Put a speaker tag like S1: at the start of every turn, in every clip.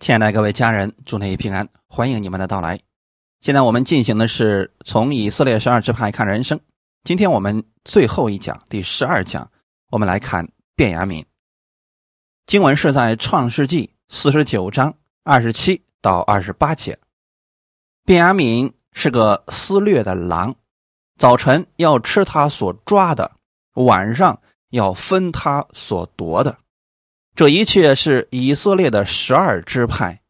S1: 亲爱的各位家人，祝你平安，欢迎你们的到来。现在我们进行的是从以色列十二支派看人生。今天我们最后一讲，第十二讲，我们来看卞雅敏。经文是在创世纪四十九章二十七到二十八节。卞雅敏是个撕掠的狼，早晨要吃他所抓的，晚上要分他所夺的。这一切是以色列的十二支派，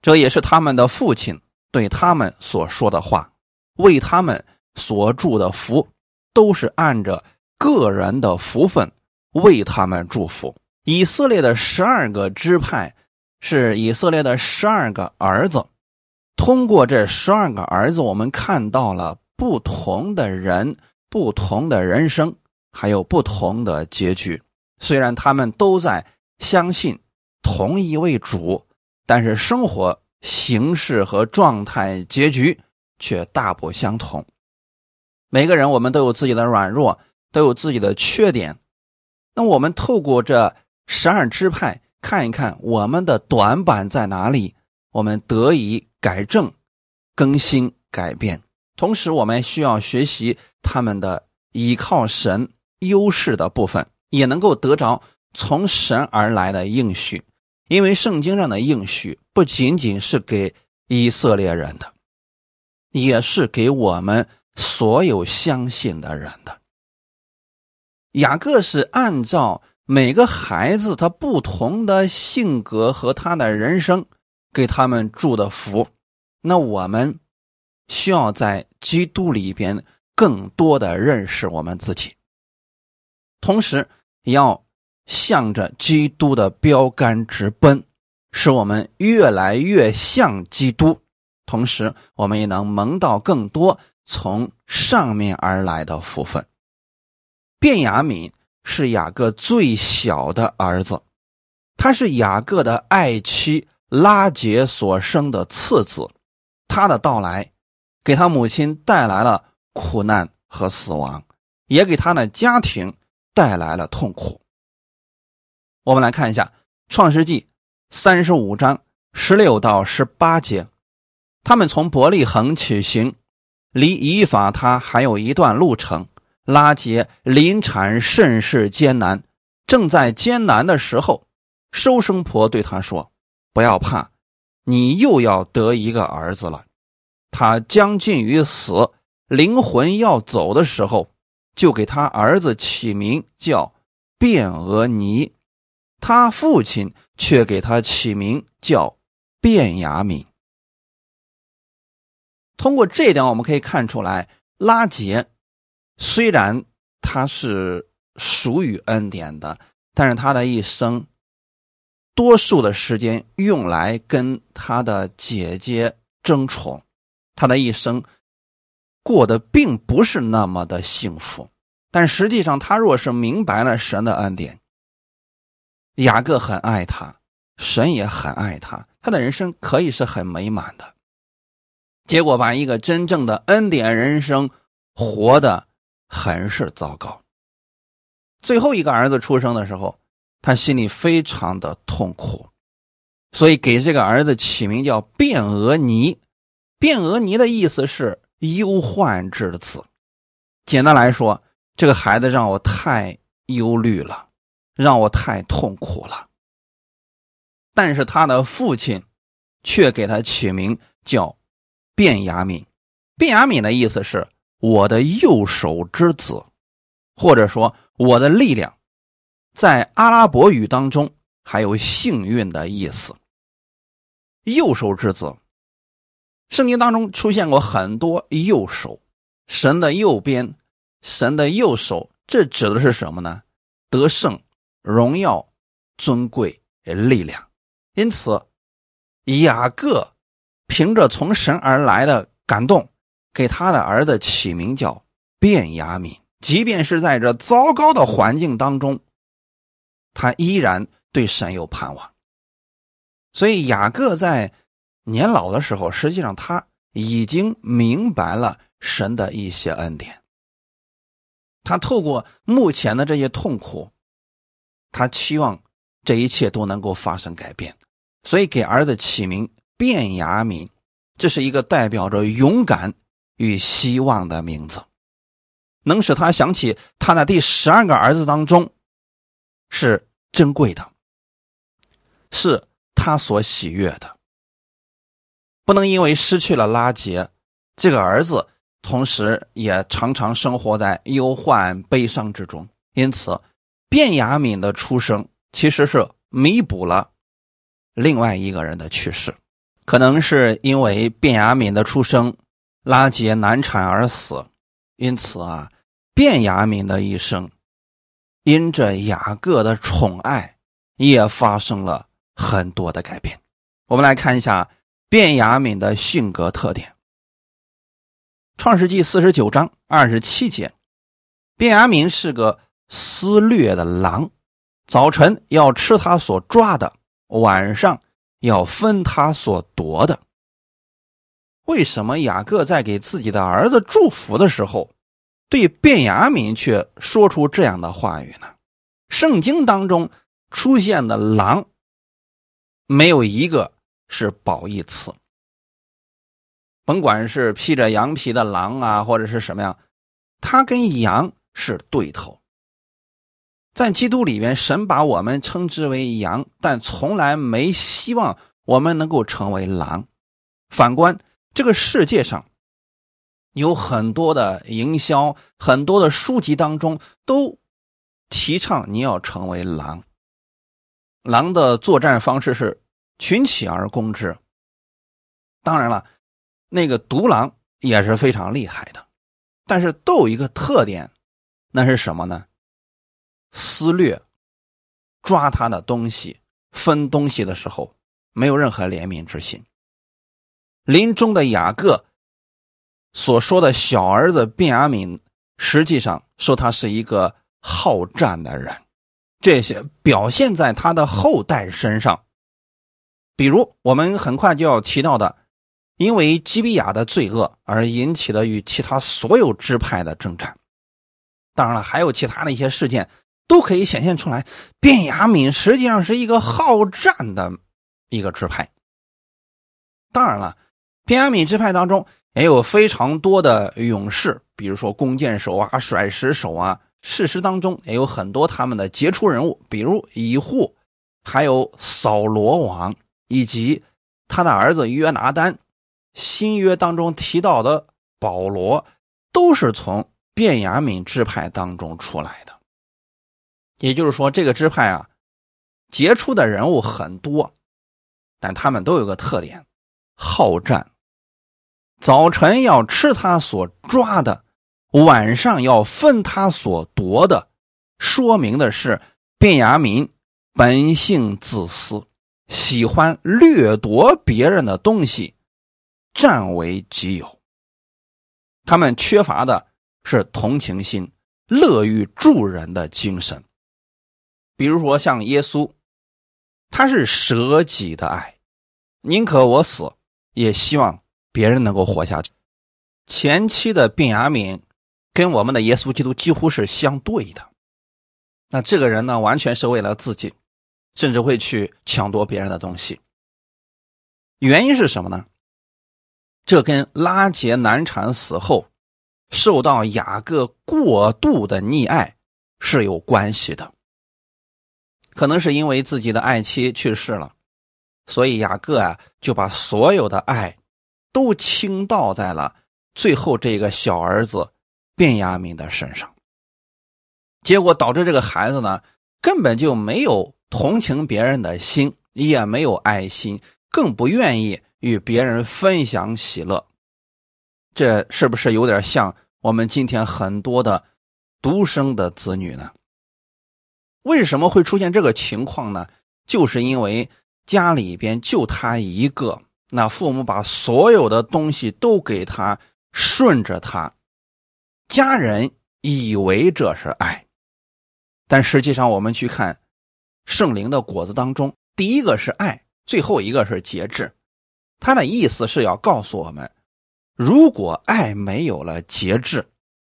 S1: 这也是他们的父亲对他们所说的话，为他们所祝的福，都是按着个人的福分为他们祝福。以色列的十二个支派是以色列的十二个儿子，通过这十二个儿子，我们看到了不同的人、不同的人生，还有不同的结局。虽然他们都在。相信同一位主，但是生活形式和状态、结局却大不相同。每个人，我们都有自己的软弱，都有自己的缺点。那我们透过这十二支派看一看我们的短板在哪里，我们得以改正、更新、改变。同时，我们需要学习他们的依靠神优势的部分，也能够得着。从神而来的应许，因为圣经上的应许不仅仅是给以色列人的，也是给我们所有相信的人的。雅各是按照每个孩子他不同的性格和他的人生，给他们祝的福。那我们需要在基督里边更多的认识我们自己，同时要。向着基督的标杆直奔，使我们越来越像基督，同时我们也能蒙到更多从上面而来的福分。卞雅敏是雅各最小的儿子，他是雅各的爱妻拉杰所生的次子，他的到来给他母亲带来了苦难和死亡，也给他的家庭带来了痛苦。我们来看一下《创世纪》三十五章十六到十八节，他们从伯利恒起行，离以法他还有一段路程。拉结临产甚是艰难，正在艰难的时候，收生婆对他说：“不要怕，你又要得一个儿子了。”他将近于死，灵魂要走的时候，就给他儿子起名叫卞俄尼。他父亲却给他起名叫卞雅敏。通过这一点，我们可以看出来，拉杰虽然他是属于恩典的，但是他的一生多数的时间用来跟他的姐姐争宠，他的一生过得并不是那么的幸福。但实际上，他若是明白了神的恩典，雅各很爱他，神也很爱他，他的人生可以是很美满的。结果把一个真正的恩典人生活的很是糟糕。最后一个儿子出生的时候，他心里非常的痛苦，所以给这个儿子起名叫卞俄尼。卞俄尼的意思是忧患之子。简单来说，这个孩子让我太忧虑了。让我太痛苦了。但是他的父亲却给他起名叫卞雅敏。卞雅敏的意思是我的右手之子，或者说我的力量。在阿拉伯语当中还有幸运的意思。右手之子，圣经当中出现过很多右手，神的右边，神的右手，这指的是什么呢？得胜。荣耀、尊贵、力量，因此雅各凭着从神而来的感动，给他的儿子起名叫卞雅敏。即便是在这糟糕的环境当中，他依然对神有盼望。所以雅各在年老的时候，实际上他已经明白了神的一些恩典。他透过目前的这些痛苦。他期望这一切都能够发生改变，所以给儿子起名卞雅敏，这是一个代表着勇敢与希望的名字，能使他想起他的第十二个儿子当中是珍贵的，是他所喜悦的。不能因为失去了拉杰这个儿子，同时也常常生活在忧患悲伤之中，因此卞雅敏的出生其实是弥补了。另外一个人的去世，可能是因为卞雅敏的出生，拉结难产而死，因此啊，卞雅敏的一生，因着雅各的宠爱，也发生了很多的改变。我们来看一下卞雅敏的性格特点。创世纪四十九章二十七节，卞雅敏是个撕掠的狼，早晨要吃他所抓的。晚上要分他所夺的。为什么雅各在给自己的儿子祝福的时候，对卞雅敏却说出这样的话语呢？圣经当中出现的狼，没有一个是褒义词。甭管是披着羊皮的狼啊，或者是什么样，它跟羊是对头。在基督里面，神把我们称之为羊，但从来没希望我们能够成为狼。反观这个世界上，有很多的营销、很多的书籍当中都提倡你要成为狼。狼的作战方式是群起而攻之。当然了，那个独狼也是非常厉害的，但是都有一个特点，那是什么呢？撕掠、抓他的东西、分东西的时候，没有任何怜悯之心。临终的雅各所说的小儿子卞雅敏，实际上说他是一个好战的人，这些表现在他的后代身上。比如我们很快就要提到的，因为基比亚的罪恶而引起的与其他所有支派的征战。当然了，还有其他的一些事件。都可以显现出来，卞雅敏实际上是一个好战的一个支派。当然了，卞雅敏支派当中也有非常多的勇士，比如说弓箭手啊、甩石手啊。事实当中也有很多他们的杰出人物，比如以户，还有扫罗王，以及他的儿子约拿丹。新约当中提到的保罗，都是从卞雅敏支派当中出来。也就是说，这个支派啊，杰出的人物很多，但他们都有个特点：好战。早晨要吃他所抓的，晚上要分他所夺的，说明的是，卞雅民本性自私，喜欢掠夺别人的东西，占为己有。他们缺乏的是同情心，乐于助人的精神。比如说，像耶稣，他是舍己的爱，宁可我死，也希望别人能够活下去。前期的病雅敏跟我们的耶稣基督几乎是相对的。那这个人呢，完全是为了自己，甚至会去抢夺别人的东西。原因是什么呢？这跟拉结难产死后受到雅各过度的溺爱是有关系的。可能是因为自己的爱妻去世了，所以雅各啊就把所有的爱都倾倒在了最后这个小儿子卞雅敏的身上。结果导致这个孩子呢根本就没有同情别人的心，也没有爱心，更不愿意与别人分享喜乐。这是不是有点像我们今天很多的独生的子女呢？为什么会出现这个情况呢？就是因为家里边就他一个，那父母把所有的东西都给他，顺着他，家人以为这是爱，但实际上我们去看圣灵的果子当中，第一个是爱，最后一个是节制。他的意思是要告诉我们，如果爱没有了节制，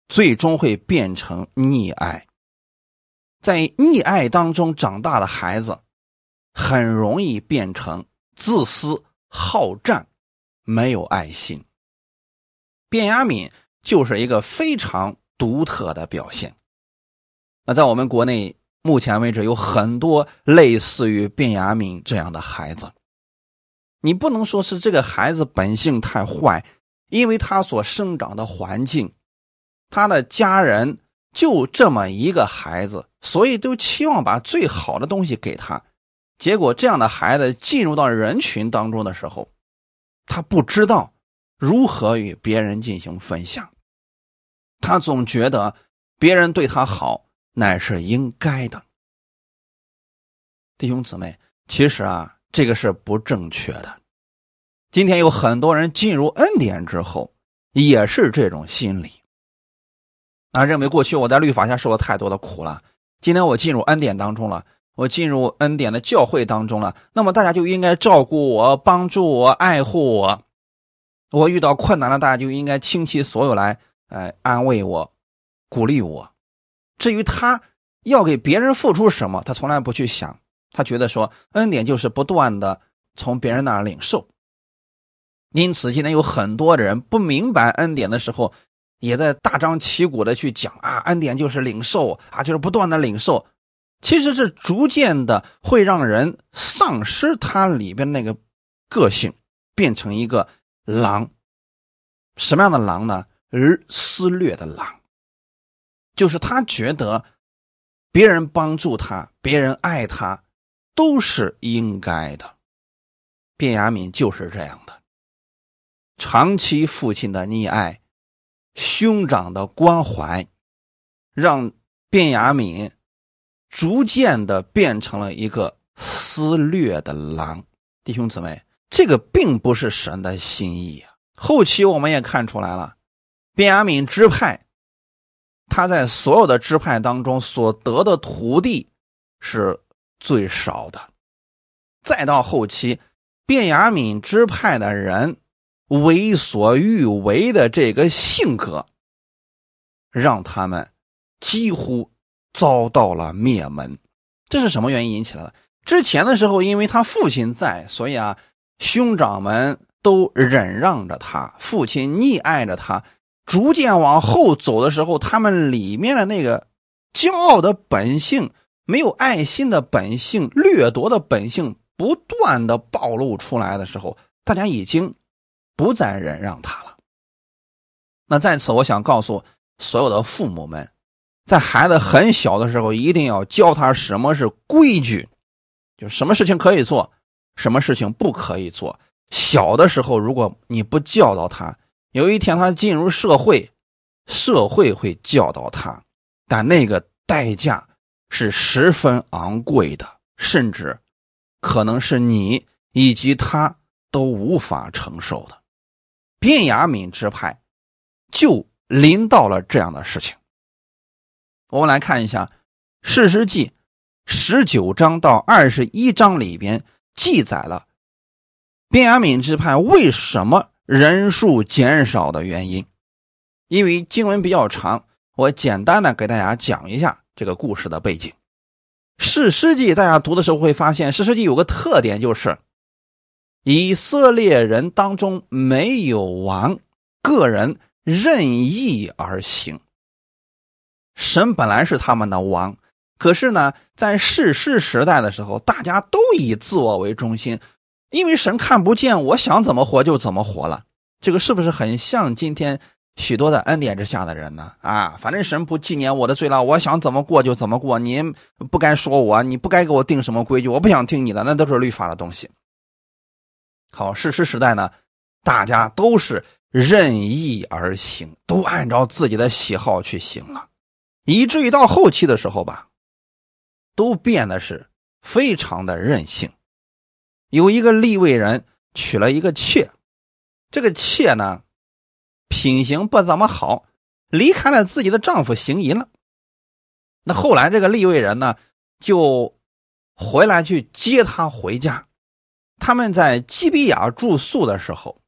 S1: 最终会变成溺爱。在溺爱当中长大的孩子，很容易变成自私、好战，没有爱心。卞雅敏就是一个非常独特的表现。那在我们国内，目前为止有很多类似于卞雅敏这样的孩子。你不能说是这个孩子本性太坏，因为他所生长的环境，他的家人就这么一个孩子，所以都期望把最好的东西给他。结果这样的孩子进入到人群当中的时候，他不知道如何与别人进行分享，他总觉得别人对他好乃是应该的。弟兄姊妹，其实啊。这个是不正确的。今天有很多人进入恩典之后，也是这种心理，啊，认为过去我在律法下受了太多的苦了，今天我进入恩典当中了，我进入恩典的教会当中了，那么大家就应该照顾我、帮助我、爱护我。我遇到困难了，大家就应该倾其所有来，哎，安慰我、鼓励我。至于他要给别人付出什么，他从来不去想。他觉得说恩典就是不断的从别人那儿领受，因此今天有很多人不明白恩典的时候，也在大张旗鼓的去讲啊，恩典就是领受啊，就是不断的领受，其实是逐渐的会让人丧失他里边那个个性，变成一个狼。什么样的狼呢？而撕裂的狼，就是他觉得别人帮助他，别人爱他。都是应该的，卞雅敏就是这样的。长期父亲的溺爱、兄长的关怀，让卞雅敏逐渐的变成了一个撕裂的狼。弟兄姊妹，这个并不是神的心意啊！后期我们也看出来了，卞雅敏支派，他在所有的支派当中所得的徒弟是。最少的，再到后期，卞雅敏支派的人为所欲为的这个性格，让他们几乎遭到了灭门。这是什么原因引起来的？之前的时候，因为他父亲在，所以啊，兄长们都忍让着他，父亲溺爱着他。逐渐往后走的时候，他们里面的那个骄傲的本性。没有爱心的本性、掠夺的本性不断的暴露出来的时候，大家已经不再忍让他了。那在此，我想告诉所有的父母们，在孩子很小的时候，一定要教他什么是规矩，就什么事情可以做，什么事情不可以做。小的时候，如果你不教导他，有一天他进入社会，社会会教导他，但那个代价。是十分昂贵的，甚至可能是你以及他都无法承受的。卞雅敏之派就临到了这样的事情。我们来看一下《史诗记》十九章到二十一章里边记载了卞雅敏之派为什么人数减少的原因。因为经文比较长，我简单的给大家讲一下。这个故事的背景，《史诗记》大家读的时候会发现，《史诗记》有个特点，就是以色列人当中没有王，个人任意而行。神本来是他们的王，可是呢，在世师时代的时候，大家都以自我为中心，因为神看不见，我想怎么活就怎么活了。这个是不是很像今天？许多在恩典之下的人呢，啊，反正神不纪念我的罪了，我想怎么过就怎么过，你不该说我，你不该给我定什么规矩，我不想听你的，那都是律法的东西。好，事实时代呢，大家都是任意而行，都按照自己的喜好去行了，以至于到后期的时候吧，都变得是非常的任性。有一个立位人娶了一个妾，这个妾呢。品行不怎么好，离开了自己的丈夫行淫了。那后来这个立位人呢，就回来去接她回家。他们在基比亚住宿的时候，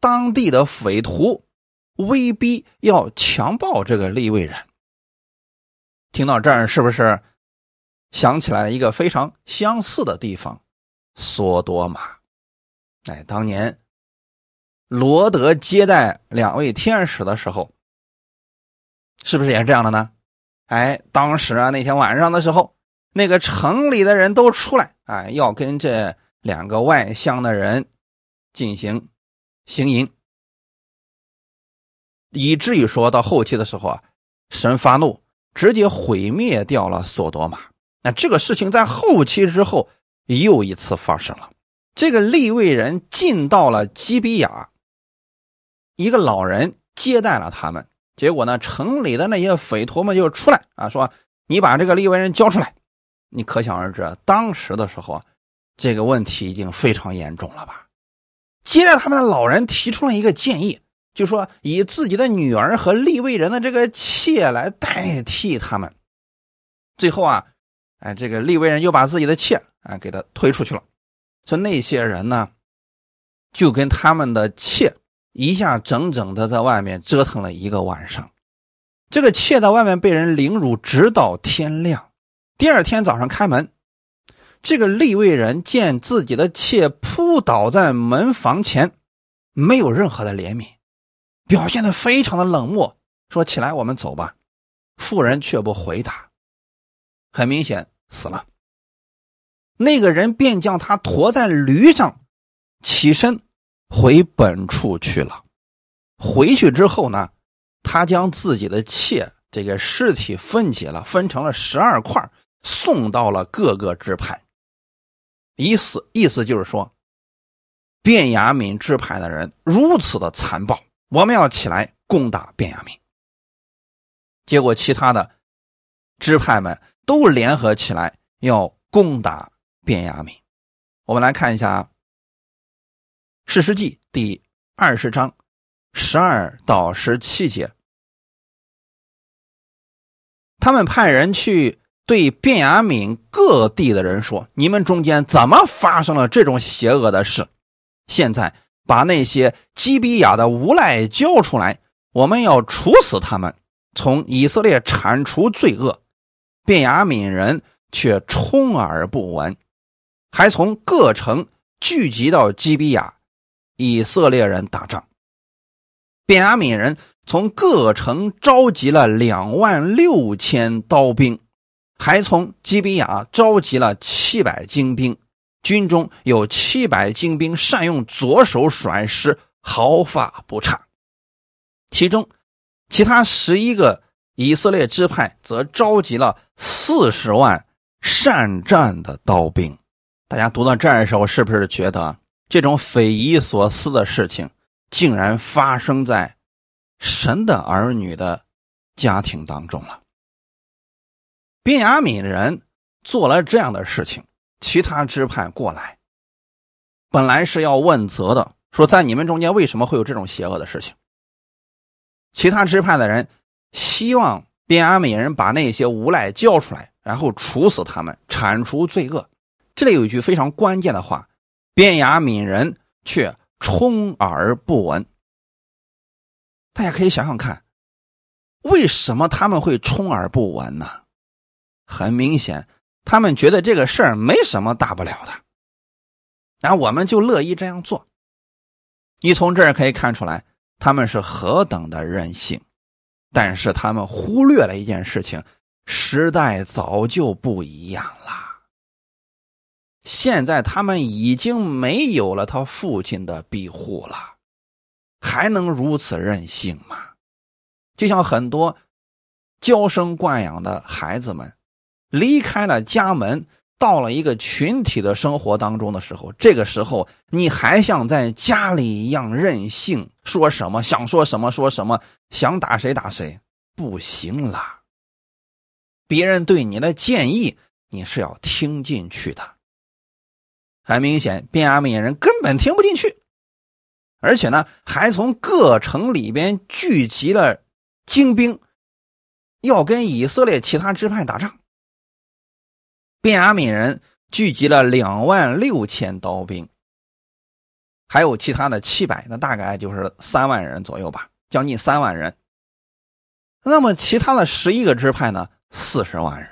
S1: 当地的匪徒威逼要强暴这个利未人。听到这儿，是不是想起来一个非常相似的地方？索多玛。哎，当年罗德接待两位天使的时候，是不是也是这样的呢？哎，当时啊，那天晚上的时候，那个城里的人都出来，哎，要跟这两个外乡的人进行行淫，以至于说到后期的时候啊，神发怒，直接毁灭掉了索多玛。那这个事情在后期之后又一次发生了。这个利未人进到了基比亚，一个老人接待了他们。结果呢，城里的那些匪徒们就出来啊，说：“你把这个利未人交出来。”你可想而知，当时的时候啊，这个问题已经非常严重了吧？接着他们的老人提出了一个建议，就说以自己的女儿和立威人的这个妾来代替他们。最后啊，哎，这个立威人又把自己的妾啊给他推出去了。说那些人呢，就跟他们的妾一下整整的在外面折腾了一个晚上。这个妾在外面被人凌辱，直到天亮。第二天早上开门，这个立位人见自己的妾扑倒在门房前，没有任何的怜悯，表现的非常的冷漠，说：“起来，我们走吧。”妇人却不回答，很明显死了。那个人便将他驮在驴上，起身回本处去了。回去之后呢，他将自己的妾这个尸体分解了，分成了十二块，送到了各个支派。意思意思就是说，卞雅敏支派的人如此的残暴，我们要起来攻打卞雅敏。结果其他的支派们都联合起来要攻打。卞雅敏，我们来看一下《史诗记》第二十章十二到十七节。他们派人去对卞雅敏各地的人说：“你们中间怎么发生了这种邪恶的事？现在把那些基比亚的无赖交出来，我们要处死他们，从以色列铲除罪恶。”卞雅敏人却充耳不闻。还从各城聚集到基比亚，以色列人打仗。便雅悯人从各城召集了两万六千刀兵，还从基比亚召集了七百精兵，军中有七百精兵善用左手甩石，毫发不差。其中，其他十一个以色列支派则召集了四十万善战的刀兵。大家读到这儿的时候，是不是觉得这种匪夷所思的事情竟然发生在神的儿女的家庭当中了？边雅敏人做了这样的事情，其他支派过来，本来是要问责的，说在你们中间为什么会有这种邪恶的事情？其他支派的人希望边雅敏人把那些无赖交出来，然后处死他们，铲除罪恶。这里有一句非常关键的话，边雅敏人却充耳不闻。大家可以想想看，为什么他们会充耳不闻呢？很明显，他们觉得这个事儿没什么大不了的，然后我们就乐意这样做。你从这儿可以看出来，他们是何等的任性，但是他们忽略了一件事情：时代早就不一样了。现在他们已经没有了他父亲的庇护了，还能如此任性吗？就像很多娇生惯养的孩子们，离开了家门，到了一个群体的生活当中的时候，这个时候你还像在家里一样任性，说什么想说什么说什么，想打谁打谁，不行了。别人对你的建议，你是要听进去的。很明显，便雅悯人根本听不进去，而且呢，还从各城里边聚集了精兵，要跟以色列其他支派打仗。便雅悯人聚集了两万六千刀兵，还有其他的七百，那大概就是三万人左右吧，将近三万人。那么其他的十一个支派呢，四十万人。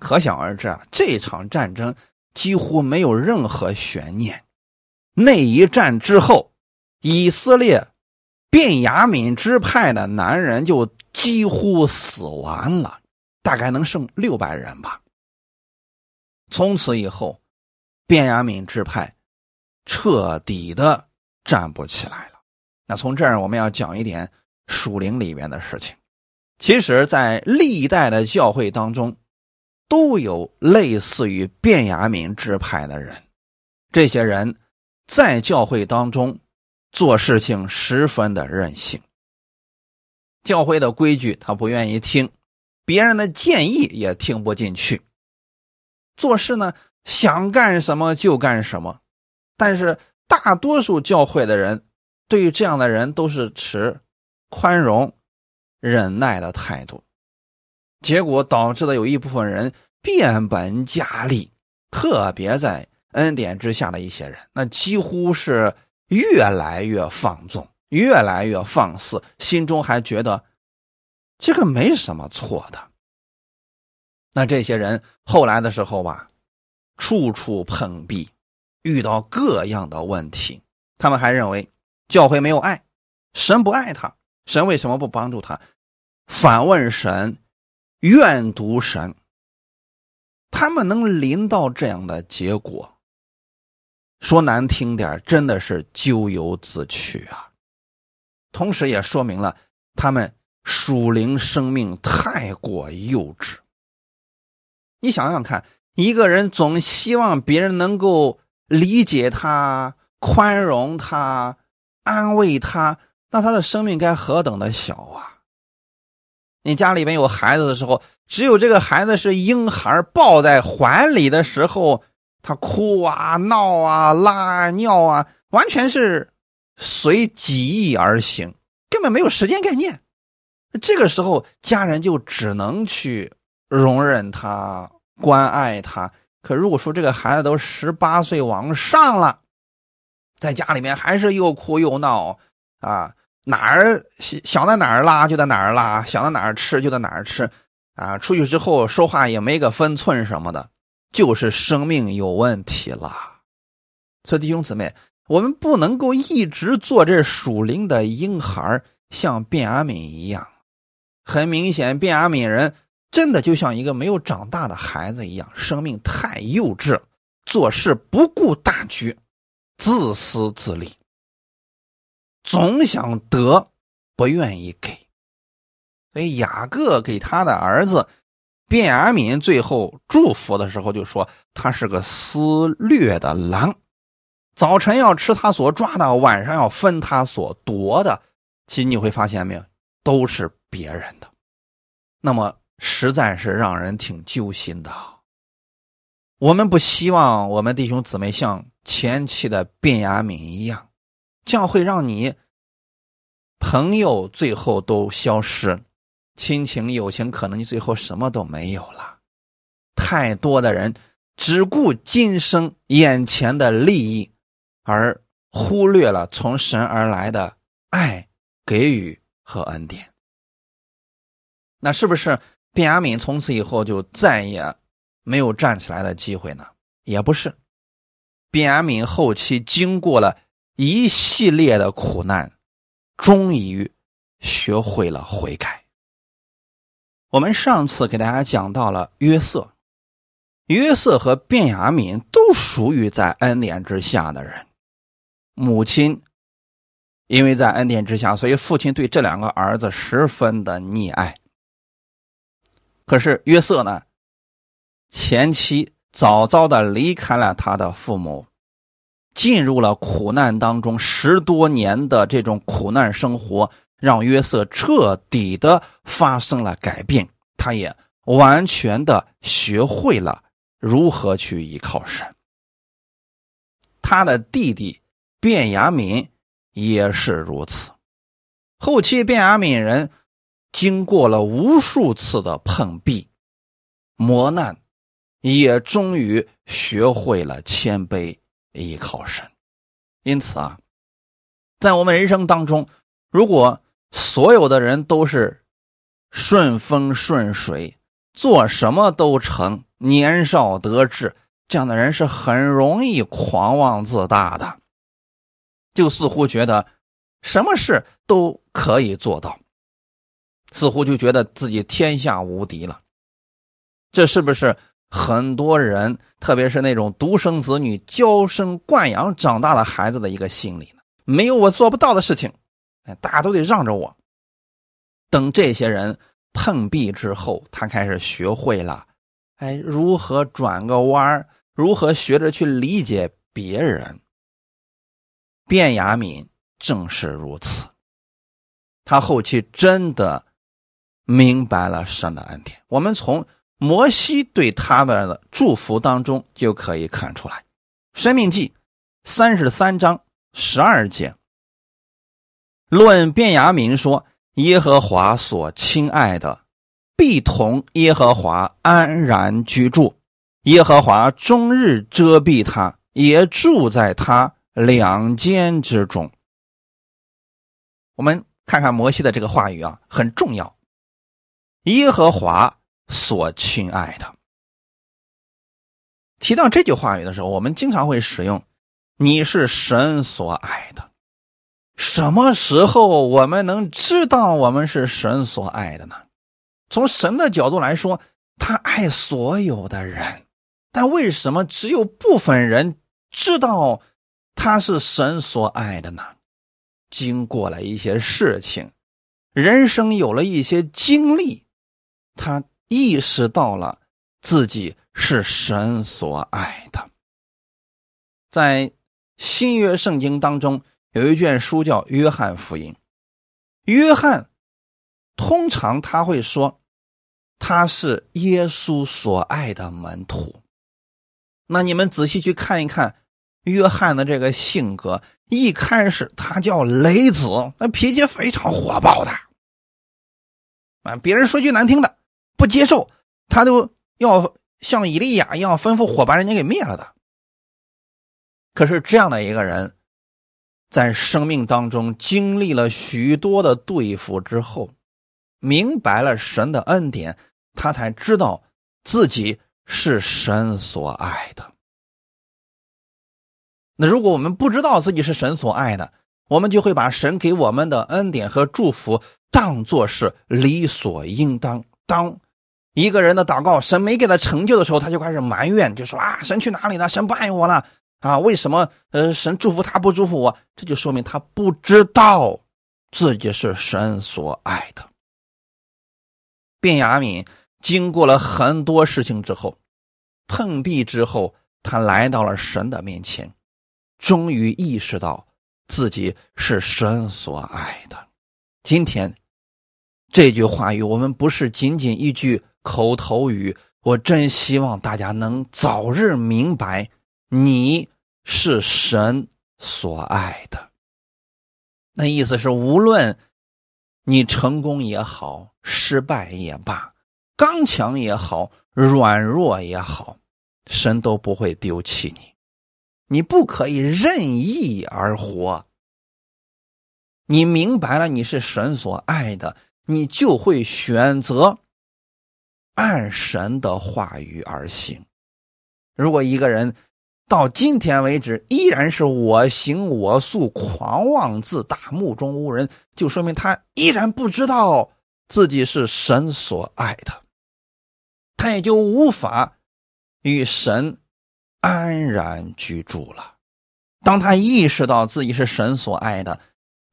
S1: 可想而知啊，这场战争。几乎没有任何悬念，那一战之后，以色列便雅悯支派的男人就几乎死完了，大概能剩六百人吧。从此以后，便雅敏支派彻底的站不起来了。那从这儿我们要讲一点属灵里面的事情。其实，在历代的教会当中，都有类似于便雅敏支派的人。这些人在教会当中做事情十分的任性，教会的规矩他不愿意听，别人的建议也听不进去。做事呢，想干什么就干什么。但是大多数教会的人对于这样的人都是持宽容。忍耐的态度，结果导致的有一部分人变本加厉，特别在恩典之下的一些人，那几乎是越来越放纵，越来越放肆，心中还觉得这个没什么错的。那这些人后来的时候吧，处处碰壁，遇到各样的问题，他们还认为教会没有爱，神不爱他。神为什么不帮助他？反问神，怨毒神。他们能临到这样的结果，说难听点真的是咎由自取啊！同时也说明了他们属灵生命太过幼稚。你想想看，一个人总希望别人能够理解他、宽容他、安慰他。那他的生命该何等的小啊！你家里面有孩子的时候，只有这个孩子是婴孩，抱在怀里的时候，他哭啊、闹啊、拉啊尿啊，完全是随己意而行，根本没有时间概念。这个时候，家人就只能去容忍他、关爱他。可如果说这个孩子都十八岁往上了，在家里面还是又哭又闹啊！哪儿想在哪儿拉就在哪儿拉，想到哪儿吃就在哪儿吃，啊，出去之后说话也没个分寸什么的，就是生命有问题了。所以弟兄姊妹，我们不能够一直做这属灵的婴孩，像卞阿敏一样。很明显，卞阿敏人真的就像一个没有长大的孩子一样，生命太幼稚，做事不顾大局，自私自利。总想得，不愿意给，所以雅各给他的儿子卞雅敏最后祝福的时候就说：“他是个思掠的狼，早晨要吃他所抓的，晚上要分他所夺的。其实你会发现没有，都是别人的。那么实在是让人挺揪心的。我们不希望我们弟兄姊妹像前期的卞雅敏一样。”这样会让你朋友最后都消失，亲情友情可能你最后什么都没有了。太多的人只顾今生眼前的利益，而忽略了从神而来的爱、给予和恩典。那是不是卞雅敏从此以后就再也没有站起来的机会呢？也不是，卞雅敏后期经过了。一系列的苦难，终于学会了悔改。我们上次给大家讲到了约瑟，约瑟和卞雅敏都属于在恩典之下的人。母亲因为在恩典之下，所以父亲对这两个儿子十分的溺爱。可是约瑟呢，前妻早早的离开了他的父母。进入了苦难当中，十多年的这种苦难生活，让约瑟彻底的发生了改变。他也完全的学会了如何去依靠神。他的弟弟卞雅敏也是如此。后期卞雅敏人经过了无数次的碰壁、磨难，也终于学会了谦卑。依靠神，因此啊，在我们人生当中，如果所有的人都是顺风顺水，做什么都成，年少得志，这样的人是很容易狂妄自大的。就似乎觉得什么事都可以做到，似乎就觉得自己天下无敌了。这是不是很多人，特别是那种独生子女娇生惯养长大的孩子的一个心理呢？没有我做不到的事情，哎，大家都得让着我。等这些人碰壁之后，他开始学会了，哎，如何转个弯如何学着去理解别人。卞雅敏正是如此，他后期真的明白了神的恩典。我们从摩西对他们的祝福当中就可以看出来，《生命记》三十三章十二节，论卞雅敏说：“耶和华所亲爱的，必同耶和华安然居住；耶和华终日遮蔽他，也住在他。”两间之中，我们看看摩西的这个话语啊，很重要。耶和华所亲爱的，提到这句话语的时候，我们经常会使用“你是神所爱的”。什么时候我们能知道我们是神所爱的呢？从神的角度来说，他爱所有的人，但为什么只有部分人知道？他是神所爱的呢，经过了一些事情，人生有了一些经历，他意识到了自己是神所爱的。在新约圣经当中，有一卷书叫《约翰福音》，约翰通常他会说他是耶稣所爱的门徒。那你们仔细去看一看。约翰的这个性格，一开始他叫雷子，那脾气非常火爆的，啊，别人说句难听的，不接受，他都要像以利亚一样吩咐火把人家给灭了的。可是这样的一个人，在生命当中经历了许多的对付之后，明白了神的恩典，他才知道自己是神所爱的。那如果我们不知道自己是神所爱的，我们就会把神给我们的恩典和祝福当做是理所应当。当一个人的祷告神没给他成就的时候，他就开始埋怨，就说啊，神去哪里了？神不爱我了啊？为什么呃神祝福他不祝福我？这就说明他不知道自己是神所爱的。卞雅敏经过了很多事情之后，碰壁之后，他来到了神的面前。终于意识到自己是神所爱的。今天这句话语，我们不是仅仅一句口头语。我真希望大家能早日明白，你是神所爱的。那意思是，无论你成功也好，失败也罢，刚强也好，软弱也好，神都不会丢弃你。你不可以任意而活。你明白了，你是神所爱的，你就会选择按神的话语而行。如果一个人到今天为止依然是我行我素、狂妄自大、目中无人，就说明他依然不知道自己是神所爱的，他也就无法与神。安然居住了。当他意识到自己是神所爱的，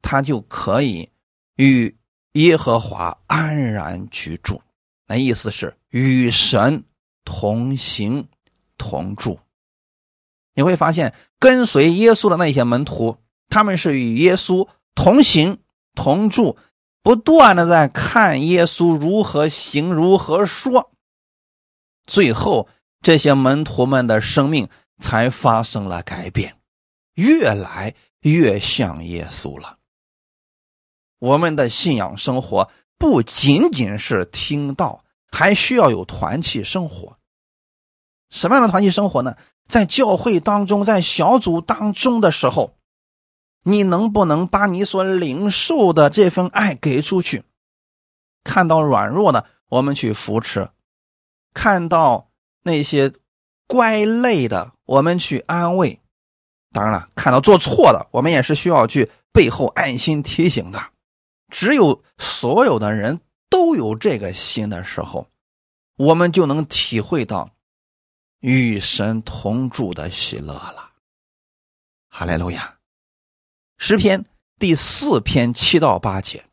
S1: 他就可以与耶和华安然居住。那意思是与神同行同住。你会发现，跟随耶稣的那些门徒，他们是与耶稣同行同住，不断的在看耶稣如何行，如何说，最后。这些门徒们的生命才发生了改变，越来越像耶稣了。我们的信仰生活不仅仅是听到，还需要有团契生活。什么样的团契生活呢？在教会当中，在小组当中的时候，你能不能把你所领受的这份爱给出去？看到软弱的，我们去扶持；看到。那些乖累的，我们去安慰；当然了，看到做错的，我们也是需要去背后爱心提醒的。只有所有的人都有这个心的时候，我们就能体会到与神同住的喜乐了。哈利路亚！诗篇第四篇七到八节，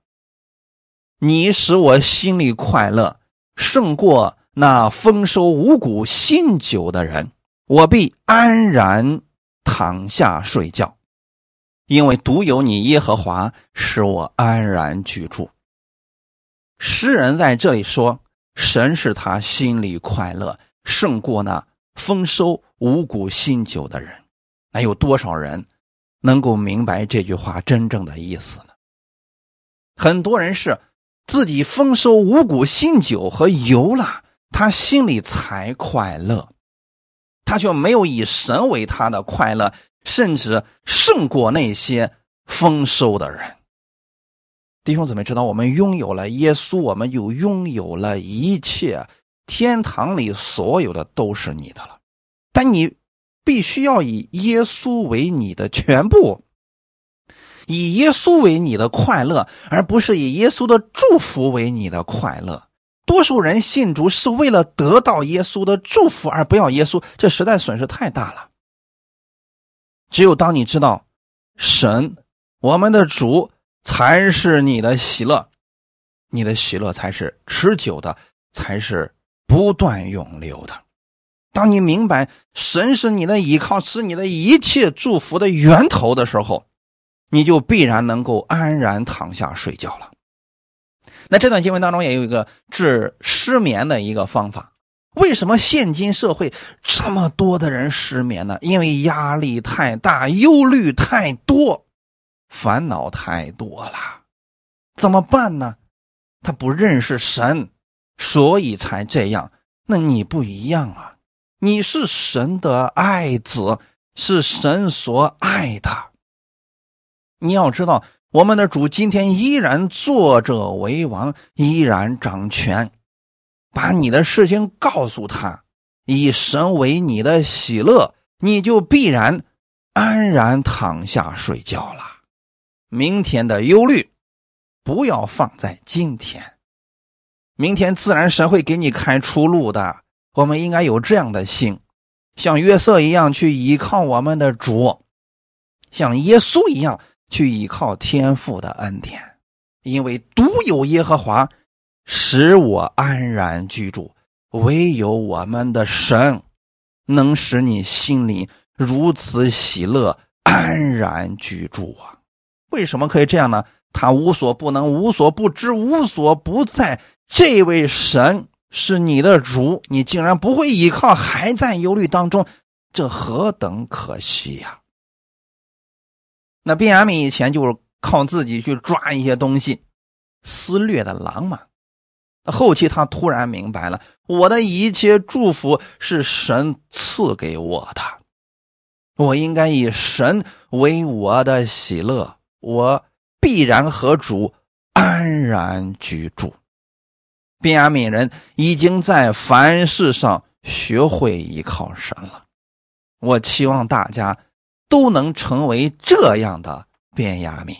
S1: 你使我心里快乐，胜过那丰收五谷新酒的人，我必安然躺下睡觉。因为独有你耶和华使我安然居住。诗人在这里说，神使他心里快乐，胜过那丰收五谷新酒的人。那有多少人能够明白这句话真正的意思呢？很多人是自己丰收五谷新酒和油了，他心里才快乐，他却没有以神为他的快乐。甚至胜过那些丰收的人。弟兄姊妹，知道我们拥有了耶稣，我们就拥有了一切。天堂里所有的都是你的了，但你必须要以耶稣为你的全部，以耶稣为你的快乐，而不是以耶稣的祝福为你的快乐。多数人信主是为了得到耶稣的祝福，而不要耶稣，这实在损失太大了。只有当你知道，神，我们的主才是你的喜乐，你的喜乐才是持久的，才是不断永留的。当你明白神是你的依靠，是你的一切祝福的源头的时候，你就必然能够安然躺下睡觉了。那这段经文当中也有一个治失眠的一个方法。为什么现今社会这么多的人失眠呢？因为压力太大，忧虑太多，烦恼太多了，怎么办呢？他不认识神，所以才这样。那你不一样啊，你是神的爱子，是神所爱的。你要知道，我们的主今天依然坐着为王，依然掌权。把你的事情告诉他，以神为你的喜乐，你就必然安然躺下睡觉了。明天的忧虑不要放在今天，明天自然神会给你开出路的。我们应该有这样的心，像约瑟一样去依靠我们的主，像耶稣一样去依靠天父的恩典，因为独有耶和华。使我安然居住，唯有我们的神能使你心里如此喜乐、安然居住啊！为什么可以这样呢？他无所不能、无所不知、无所不在。这位神是你的主，你竟然不会依靠，还在忧虑当中，这何等可惜呀！那便雅悯以前就是靠自己去抓一些东西，撕掠的狼嘛。后期他突然明白了，我的一切祝福是神赐给我的，我应该以神为我的喜乐，我必然和主安然居住。便雅悯人已经在凡事上学会依靠神了，我期望大家都能成为这样的便雅悯，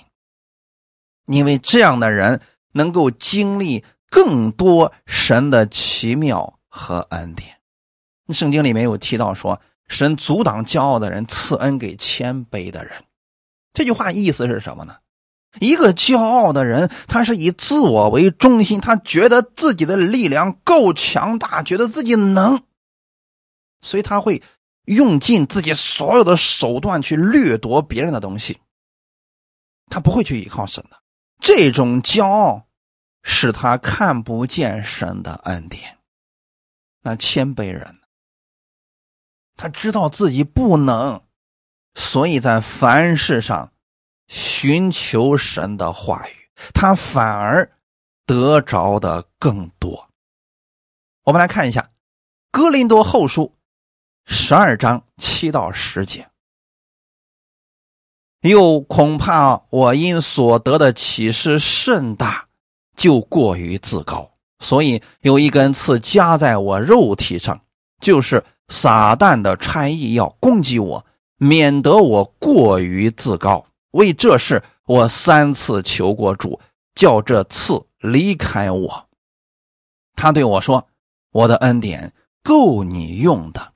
S1: 因为这样的人能够经历。更多神的奇妙和恩典，圣经里面有提到说，神阻挡骄傲的人，赐恩给谦卑的人。这句话意思是什么呢？一个骄傲的人，他是以自我为中心，他觉得自己的力量够强大，觉得自己能，所以他会用尽自己所有的手段去掠夺别人的东西。他不会去依靠神的这种骄傲。使他看不见神的恩典。那谦卑人，他知道自己不能，所以在凡事上寻求神的话语，他反而得着的更多。我们来看一下《哥林多后书》十二章七到十节。又恐怕我因所得的启示甚大。就过于自高，所以有一根刺加在我肉体上，就是撒旦的差役要攻击我，免得我过于自高。为这事，我三次求过主，叫这刺离开我。他对我说：“我的恩典够你用的，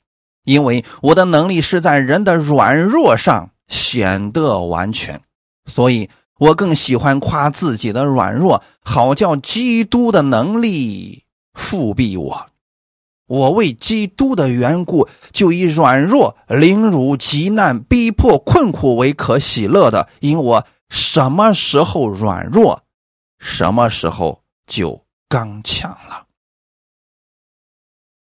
S1: 因为我的能力是在人的软弱上显得完全。所以我更喜欢夸自己的软弱，好叫基督的能力复庇我。”我为基督的缘故，就以软弱、凌辱、极难、逼迫、困苦为可喜乐的，因我什么时候软弱，什么时候就刚强了。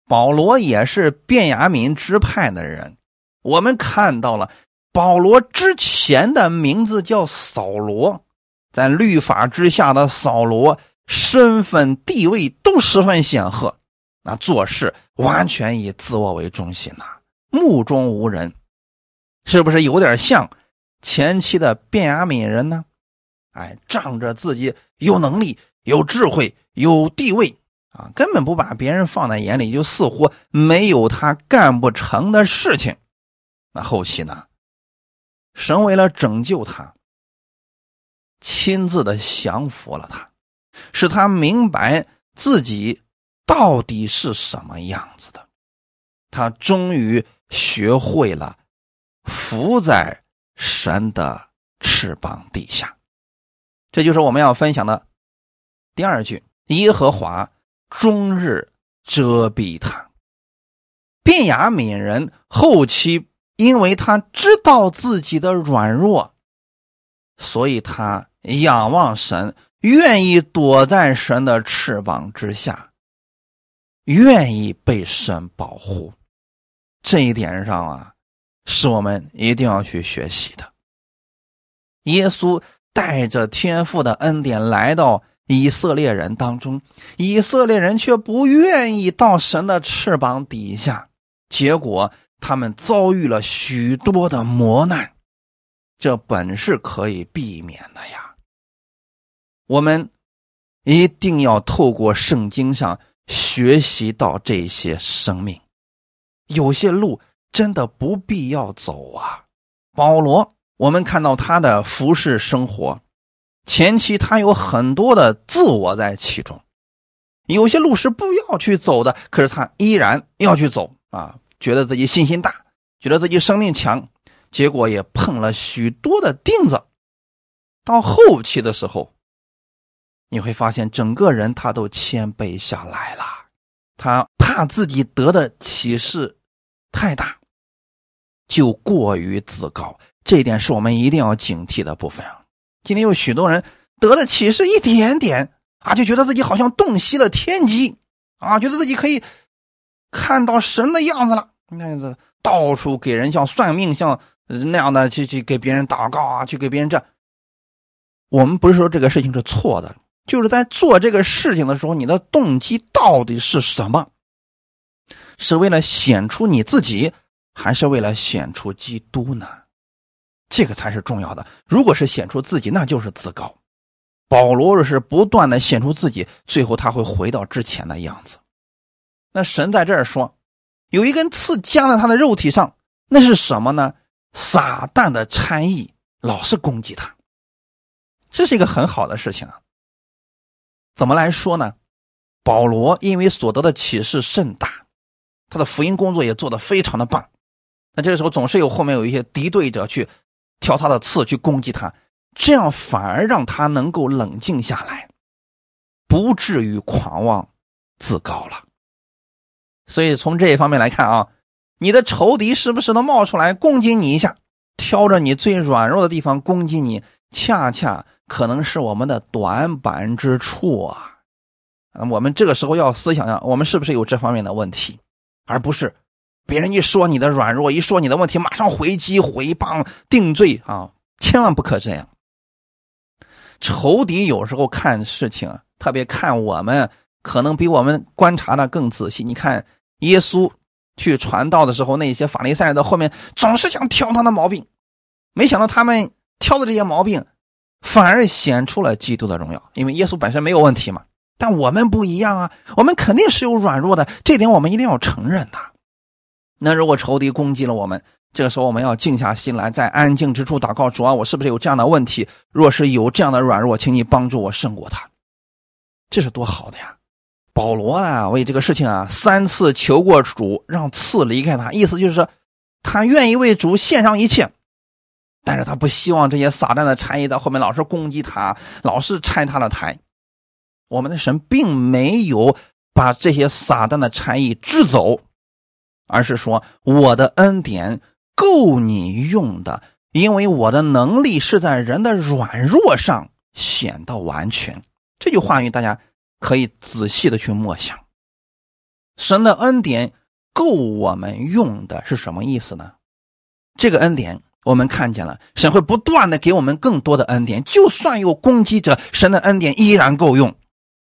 S1: 保罗也是便雅悯支派的人，我们看到了保罗之前的名字叫扫罗，在律法之下的扫罗，身份地位都十分显赫。那做事完全以自我为中心呐，目中无人，是不是有点像前期的卞雅悯人呢？哎，仗着自己有能力、有智慧、有地位啊，根本不把别人放在眼里，就似乎没有他干不成的事情。那后期呢，神为了拯救他，亲自的降服了他，使他明白自己。到底是什么样子的？他终于学会了伏在神的翅膀底下。这就是我们要分享的第二句：耶和华终日遮蔽他。便雅悯人后期，因为他知道自己的软弱，所以他仰望神，愿意躲在神的翅膀之下。愿意被神保护，这一点上啊，是我们一定要去学习的。耶稣带着天父的恩典来到以色列人当中，以色列人却不愿意到神的翅膀底下，结果他们遭遇了许多的磨难。这本是可以避免的呀。我们一定要透过圣经上。学习到这些生命，有些路真的不必要走啊。保罗，我们看到他的服饰生活，前期他有很多的自我在其中，有些路是不要去走的，可是他依然要去走啊，觉得自己信心大，觉得自己生命强，结果也碰了许多的钉子。到后期的时候。你会发现，整个人他都谦卑下来了。他怕自己得的启示太大，就过于自高。这一点是我们一定要警惕的部分啊！今天有许多人得了启示一点点啊，就觉得自己好像洞悉了天机啊，觉得自己可以看到神的样子了。你看这到处给人像算命像那样的去去给别人祷告啊，去给别人这。我们不是说这个事情是错的。就是在做这个事情的时候，你的动机到底是什么？是为了显出你自己，还是为了显出基督呢？这个才是重要的。如果是显出自己，那就是自高。保罗若是不断的显出自己，最后他会回到之前的样子。那神在这儿说，有一根刺夹在他的肉体上，那是什么呢？撒旦的参意老是攻击他，这是一个很好的事情啊。怎么来说呢？保罗因为所得的启示甚大，他的福音工作也做得非常的棒。那这个时候总是有后面有一些敌对者去挑他的刺，去攻击他，这样反而让他能够冷静下来，不至于狂妄自高了。所以从这一方面来看啊，你的仇敌时不时的冒出来攻击你一下，挑着你最软弱的地方攻击你，恰恰。可能是我们的短板之处啊，我们这个时候要思想想，我们是不是有这方面的问题，而不是别人一说你的软弱，一说你的问题，马上回击、回谤、定罪啊，千万不可这样。仇敌有时候看事情，特别看我们，可能比我们观察的更仔细。你看耶稣去传道的时候，那些法利赛人在后面总是想挑他的毛病，没想到他们挑的这些毛病。反而显出了基督的荣耀，因为耶稣本身没有问题嘛。但我们不一样啊，我们肯定是有软弱的，这点我们一定要承认的。那如果仇敌攻击了我们，这个时候我们要静下心来，在安静之处祷告主啊，我是不是有这样的问题？若是有这样的软弱，请你帮助我胜过他。这是多好的呀！保罗啊，为这个事情啊，三次求过主让刺离开他，意思就是说他愿意为主献上一切，但是他不希望这些撒旦的差役在后面老是攻击他，老是拆他的台。我们的神并没有把这些撒旦的差役支走，而是说我的恩典够你用的，因为我的能力是在人的软弱上显得完全。这句话语大家可以仔细的去默想。神的恩典够我们用的是什么意思呢？这个恩典我们看见了，神会不断的给我们更多的恩典，就算有攻击者，神的恩典依然够用，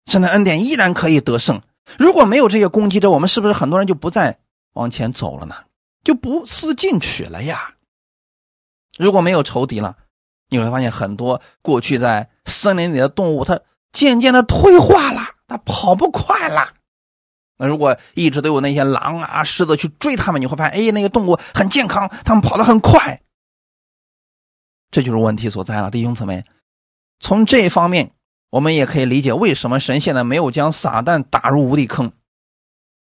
S1: 神的恩典依然可以得胜。如果没有这些攻击者，我们是不是很多人就不再往前走了呢？就不思进取了呀？如果没有仇敌了，你会发现很多过去在森林里的动物，它。渐渐的退化了，它跑不快了。那如果一直都有那些狼啊、狮子去追它们，你会发现，哎，那个动物很健康，它们跑得很快。这就是问题所在了，弟兄姊妹。从这方面，我们也可以理解为什么神现在没有将撒旦打入无底坑，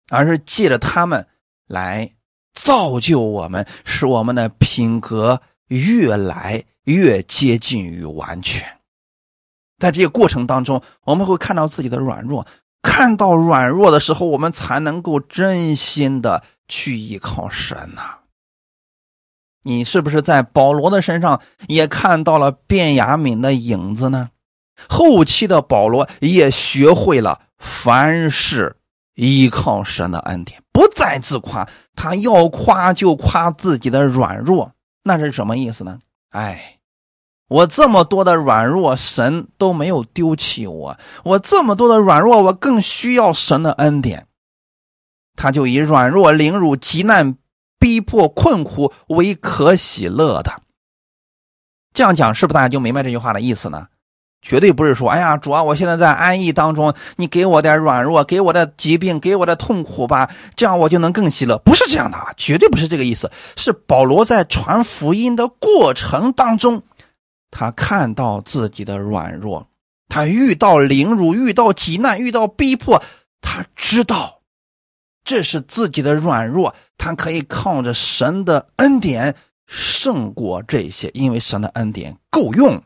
S1: 而是借着他们来造就我们，使我们的品格越来越接近于完全。在这个过程当中，我们会看到自己的软弱，看到软弱的时候，我们才能够真心的去依靠神呐。你是不是在保罗的身上也看到了卞雅敏的影子呢？后期的保罗也学会了凡事依靠神的恩典，不再自夸，他要夸就夸自己的软弱，那是什么意思呢？哎。我这么多的软弱，神都没有丢弃我。我这么多的软弱，我更需要神的恩典。他就以软弱、凌辱、极难、逼迫、困苦为可喜乐的。这样讲，是不是大家就明白这句话的意思呢？绝对不是说，哎呀，主啊，我现在在安逸当中，你给我点软弱，给我的疾病，给我的痛苦吧，这样我就能更喜乐。不是这样的啊，绝对不是这个意思。是保罗在传福音的过程当中。他看到自己的软弱，他遇到凌辱，遇到极难，遇到逼迫，他知道这是自己的软弱，他可以靠着神的恩典胜过这些，因为神的恩典够用。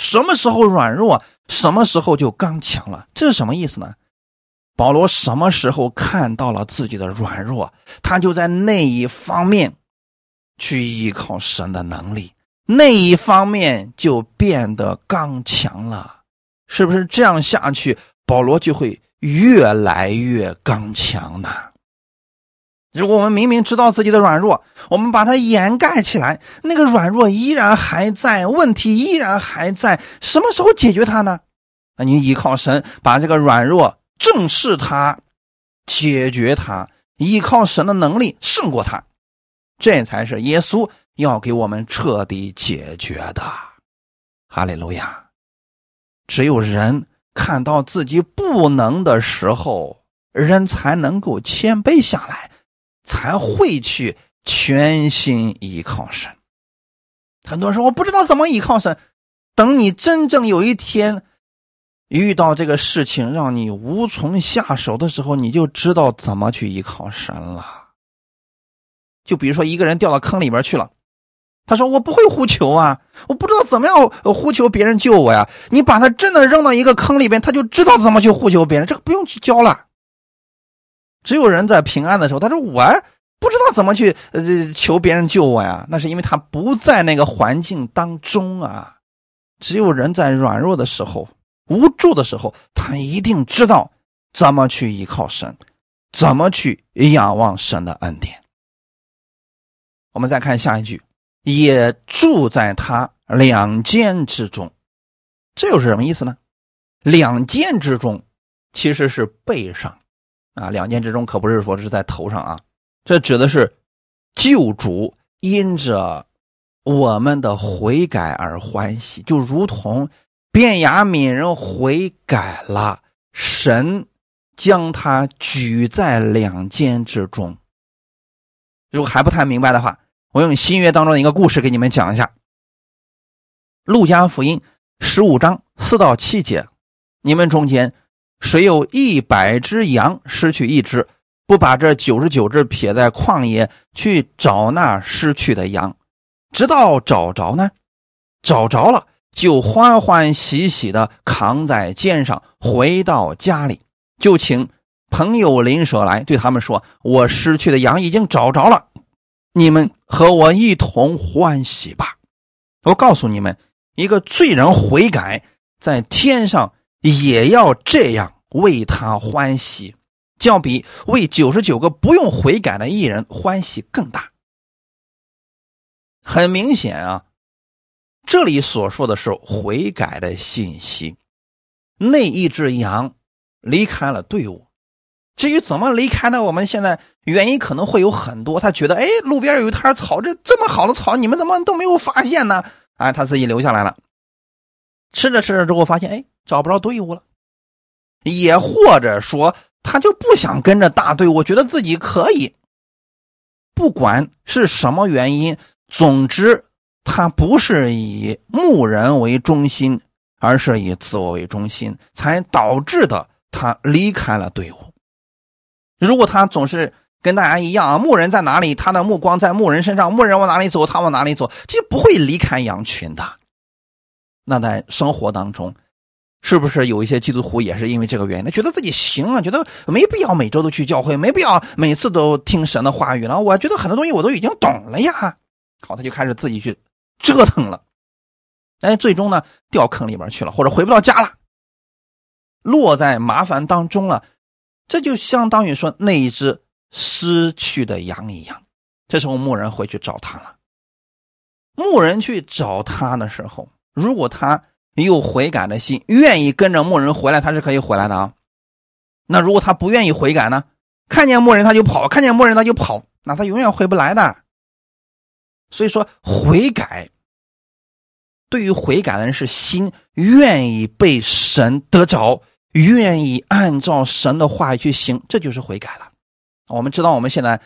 S1: 什么时候软弱，什么时候就刚强了。这是什么意思呢？保罗什么时候看到了自己的软弱，他就在那一方面去依靠神的能力。那一方面就变得刚强了，是不是这样下去，保罗就会越来越刚强呢？如果我们明明知道自己的软弱，我们把它掩盖起来，那个软弱依然还在，问题依然还在，什么时候解决它呢？那你依靠神，把这个软弱正视它，解决它，依靠神的能力胜过它，这才是耶稣。要给我们彻底解决的，哈利路亚！只有人看到自己不能的时候，人才能够谦卑下来，才会去全心依靠神。很多人说我不知道怎么依靠神，等你真正有一天遇到这个事情让你无从下手的时候，你就知道怎么去依靠神了。就比如说一个人掉到坑里边去了。他说：“我不会呼求啊，我不知道怎么样呼求别人救我呀。你把他真的扔到一个坑里边，他就知道怎么去呼求别人，这个不用去教了。只有人在平安的时候，他说我不知道怎么去呃求别人救我呀，那是因为他不在那个环境当中啊。只有人在软弱的时候、无助的时候，他一定知道怎么去依靠神，怎么去仰望神的恩典。我们再看下一句。”也住在他两肩之中，这又是什么意思呢？两肩之中其实是背上啊，两肩之中可不是说是在头上啊，这指的是救主因着我们的悔改而欢喜，就如同变雅悯人悔改了，神将他举在两肩之中。如果还不太明白的话。我用新约当中的一个故事给你们讲一下，《路加福音》十五章四到七节，你们中间谁有一百只羊失去一只，不把这九十九只撇在旷野去找那失去的羊，直到找着呢？找着了，就欢欢喜喜的扛在肩上，回到家里，就请朋友邻舍来，对他们说：“我失去的羊已经找着了。”你们和我一同欢喜吧！我告诉你们，一个罪人悔改，在天上也要这样为他欢喜，较比为九十九个不用悔改的艺人欢喜更大。很明显啊，这里所说的是悔改的信息。那一只羊离开了队伍。至于怎么离开呢？我们现在原因可能会有很多。他觉得，哎，路边有一摊草，这这么好的草，你们怎么都没有发现呢？哎，他自己留下来了。吃着吃着之后，发现，哎，找不着队伍了。也或者说，他就不想跟着大队伍，觉得自己可以。不管是什么原因，总之，他不是以牧人为中心，而是以自我为中心，才导致的他离开了队伍。如果他总是跟大家一样啊，牧人在哪里，他的目光在牧人身上，牧人往哪里走，他往哪里走，就不会离开羊群的。那在生活当中，是不是有一些基督徒也是因为这个原因，他觉得自己行啊，觉得没必要每周都去教会，没必要每次都听神的话语了。我觉得很多东西我都已经懂了呀，好，他就开始自己去折腾了，哎，最终呢掉坑里边去了，或者回不到家了，落在麻烦当中了。这就相当于说那一只失去的羊一样，这时候牧人回去找他了。牧人去找他的时候，如果他有悔改的心，愿意跟着牧人回来，他是可以回来的啊。那如果他不愿意悔改呢？看见牧人他就跑，看见牧人他就跑，那他永远回不来的。所以说，悔改对于悔改的人是心愿意被神得着。愿意按照神的话去行，这就是悔改了。我们知道，我们现在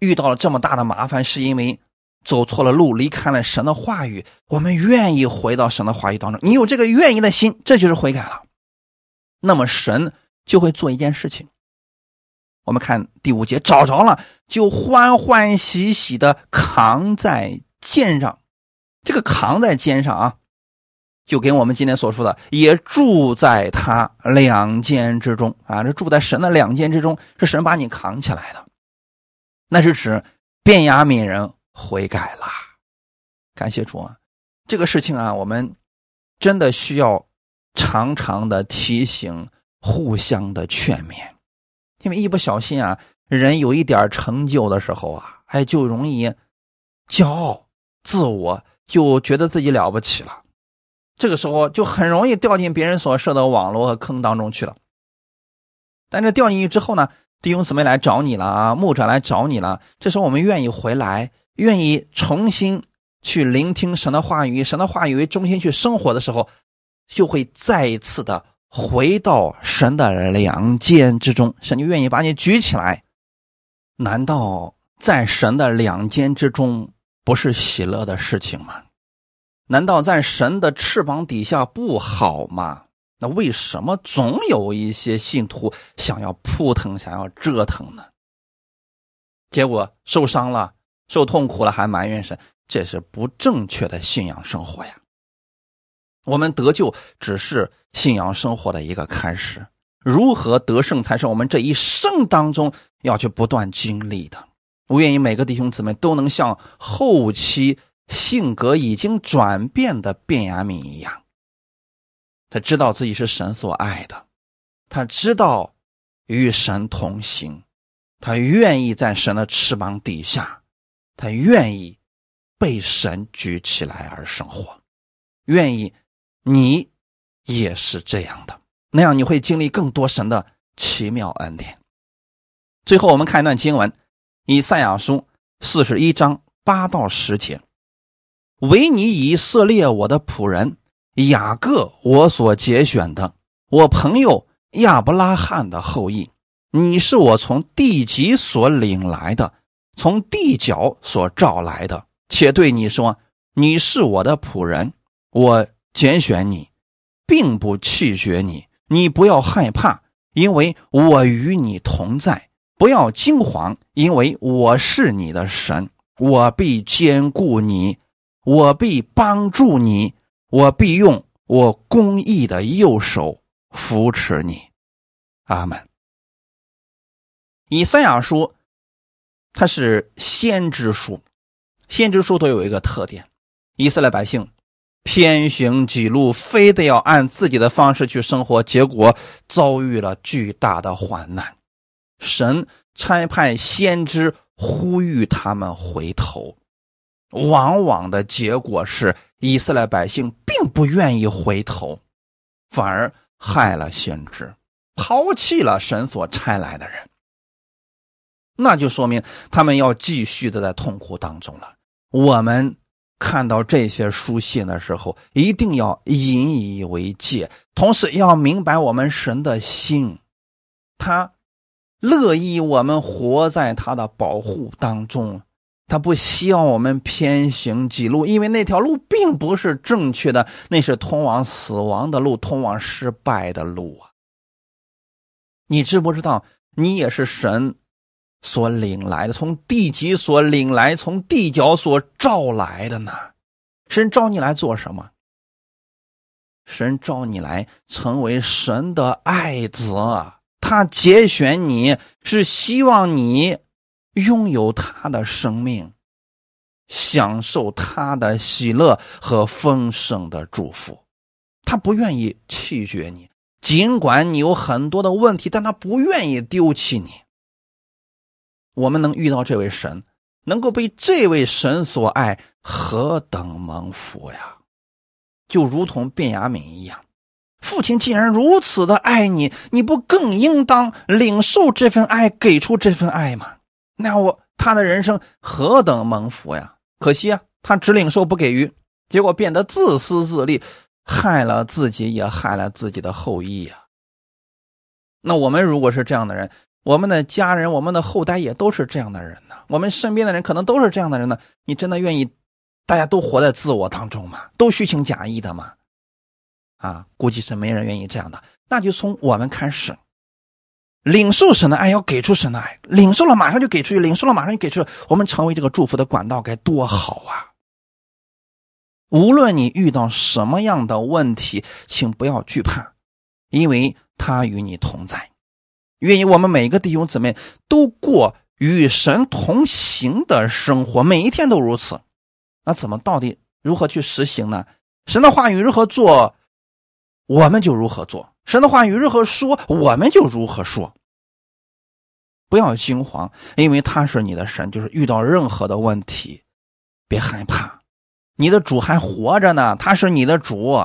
S1: 遇到了这么大的麻烦，是因为走错了路，离开了神的话语。我们愿意回到神的话语当中，你有这个愿意的心，这就是悔改了。那么神就会做一件事情。我们看第五节，找着了，就欢欢喜喜的扛在肩上。这个扛在肩上啊。就跟我们今天所说的，也住在他两肩之中啊！这住在神的两肩之中，是神把你扛起来的，那是指便雅悯人悔改了。感谢主啊！这个事情啊，我们真的需要常常的提醒，互相的劝勉，因为一不小心啊，人有一点成就的时候啊，哎，就容易骄傲、自我，就觉得自己了不起了。这个时候就很容易掉进别人所设的网络和坑当中去了。但这掉进去之后呢，弟兄姊妹来找你了啊，牧者来找你了。这时候我们愿意回来，愿意重新去聆听神的话语，神的话语为中心去生活的时候，就会再一次的回到神的两肩之中。神就愿意把你举起来。难道在神的两肩之中不是喜乐的事情吗？难道在神的翅膀底下不好吗？那为什么总有一些信徒想要扑腾、想要折腾呢？结果受伤了、受痛苦了，还埋怨神，这是不正确的信仰生活呀。我们得救只是信仰生活的一个开始，如何得胜才是我们这一生当中要去不断经历的。我愿意每个弟兄姊妹都能像后期。性格已经转变的卞雅敏一样，他知道自己是神所爱的，他知道与神同行，他愿意在神的翅膀底下，他愿意被神举起来而生活，愿意你也是这样的，那样你会经历更多神的奇妙恩典。最后，我们看一段经文，《以赛亚书》四十一章八到十节。唯你以色列，我的仆人雅各，我所节选的，我朋友亚伯拉罕的后裔，你是我从地极所领来的，从地角所召来的。且对你说：“你是我的仆人，我拣选你，并不弃绝你。你不要害怕，因为我与你同在；不要惊慌，因为我是你的神，我必坚固你，我必帮助你，我必用我公义的右手扶持你。”阿门。以赛亚书，它是先知书。先知书都有一个特点：以色列百姓偏行己路，非得要按自己的方式去生活，结果遭遇了巨大的患难。神差派先知呼吁他们回头，往往的结果是以色列百姓并不愿意回头，反而害了先知，抛弃了神所差来的人。那就说明他们要继续的在痛苦当中了。我们看到这些书信的时候，一定要引以为戒，同时要明白我们神的心，他乐意我们活在他的保护当中，他不希望我们偏行己路，因为那条路并不是正确的，那是通往死亡的路，通往失败的路啊！你知不知道，你也是神？所领来的，从地极所领来，从地角所召来的呢？神召你来做什么？神召你来成为神的爱子，他节选你是希望你拥有他的生命，享受他的喜乐和丰盛的祝福。他不愿意弃绝你，尽管你有很多的问题，但他不愿意丢弃你。我们能遇到这位神，能够被这位神所爱，何等蒙福呀！就如同卞雅敏一样，父亲既然如此的爱你，你不更应当领受这份爱，给出这份爱吗？那我他的人生何等蒙福呀！可惜啊，他只领受不给予，结果变得自私自利，害了自己，也害了自己的后裔呀。那我们如果是这样的人，我们的家人，我们的后代也都是这样的人呢。我们身边的人可能都是这样的人呢。你真的愿意大家都活在自我当中吗？都虚情假意的吗？啊，估计是没人愿意这样的。那就从我们开始，领受神的爱，要给出神的爱。领受了马上就给出去，领受了马上就给出去。我们成为这个祝福的管道，该多好啊！无论你遇到什么样的问题，请不要惧怕，因为他与你同在。愿意我们每一个弟兄姊妹都过与神同行的生活，每一天都如此。那怎么到底如何去实行呢？神的话语如何做，我们就如何做；神的话语如何说，我们就如何说。不要惊慌，因为他是你的神。就是遇到任何的问题，别害怕，你的主还活着呢。他是你的主，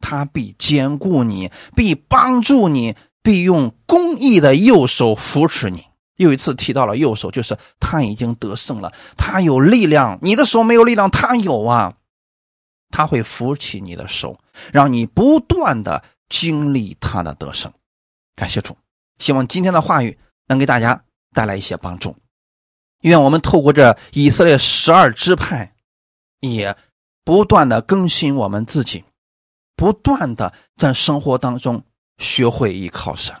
S1: 他必坚固你，必帮助你。必用公义的右手扶持你。又一次提到了右手，就是他已经得胜了，他有力量。你的手没有力量，他有啊。他会扶起你的手，让你不断的经历他的得胜。感谢主，希望今天的话语能给大家带来一些帮助。愿我们透过这以色列十二支派，也不断的更新我们自己，不断的在生活当中。学会依靠神，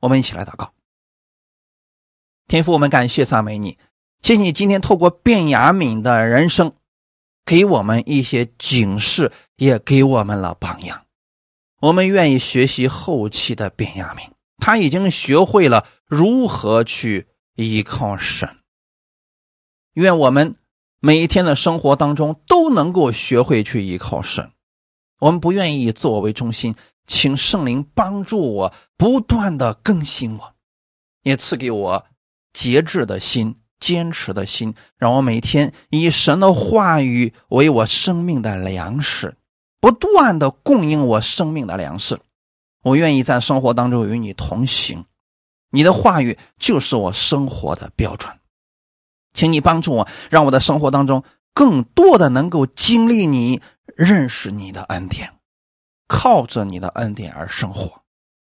S1: 我们一起来祷告。天父，我们感谢赞美你，谢谢你今天透过卞雅敏的人生，给我们一些警示，也给我们了榜样。我们愿意学习后期的卞雅敏，他已经学会了如何去依靠神。愿我们每一天的生活当中都能够学会去依靠神。我们不愿意以自我为中心。请圣灵帮助我，不断的更新我，也赐给我节制的心、坚持的心，让我每天以神的话语为我生命的粮食，不断的供应我生命的粮食。我愿意在生活当中与你同行，你的话语就是我生活的标准。请你帮助我，让我的生活当中更多的能够经历你、认识你的恩典。靠着你的恩典而生活，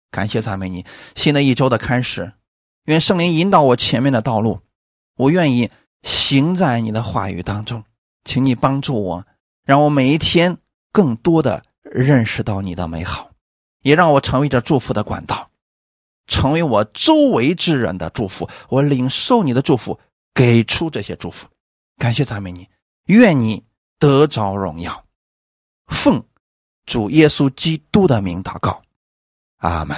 S1: 感谢赞美你。新的一周的开始，愿圣灵引导我前面的道路，我愿意行在你的话语当中。请你帮助我，让我每一天更多的认识到你的美好，也让我成为这祝福的管道，成为我周围之人的祝福。我领受你的祝福，给出这些祝福，感谢赞美你，愿你得着荣耀。奉主耶稣基督的名祷告，阿门。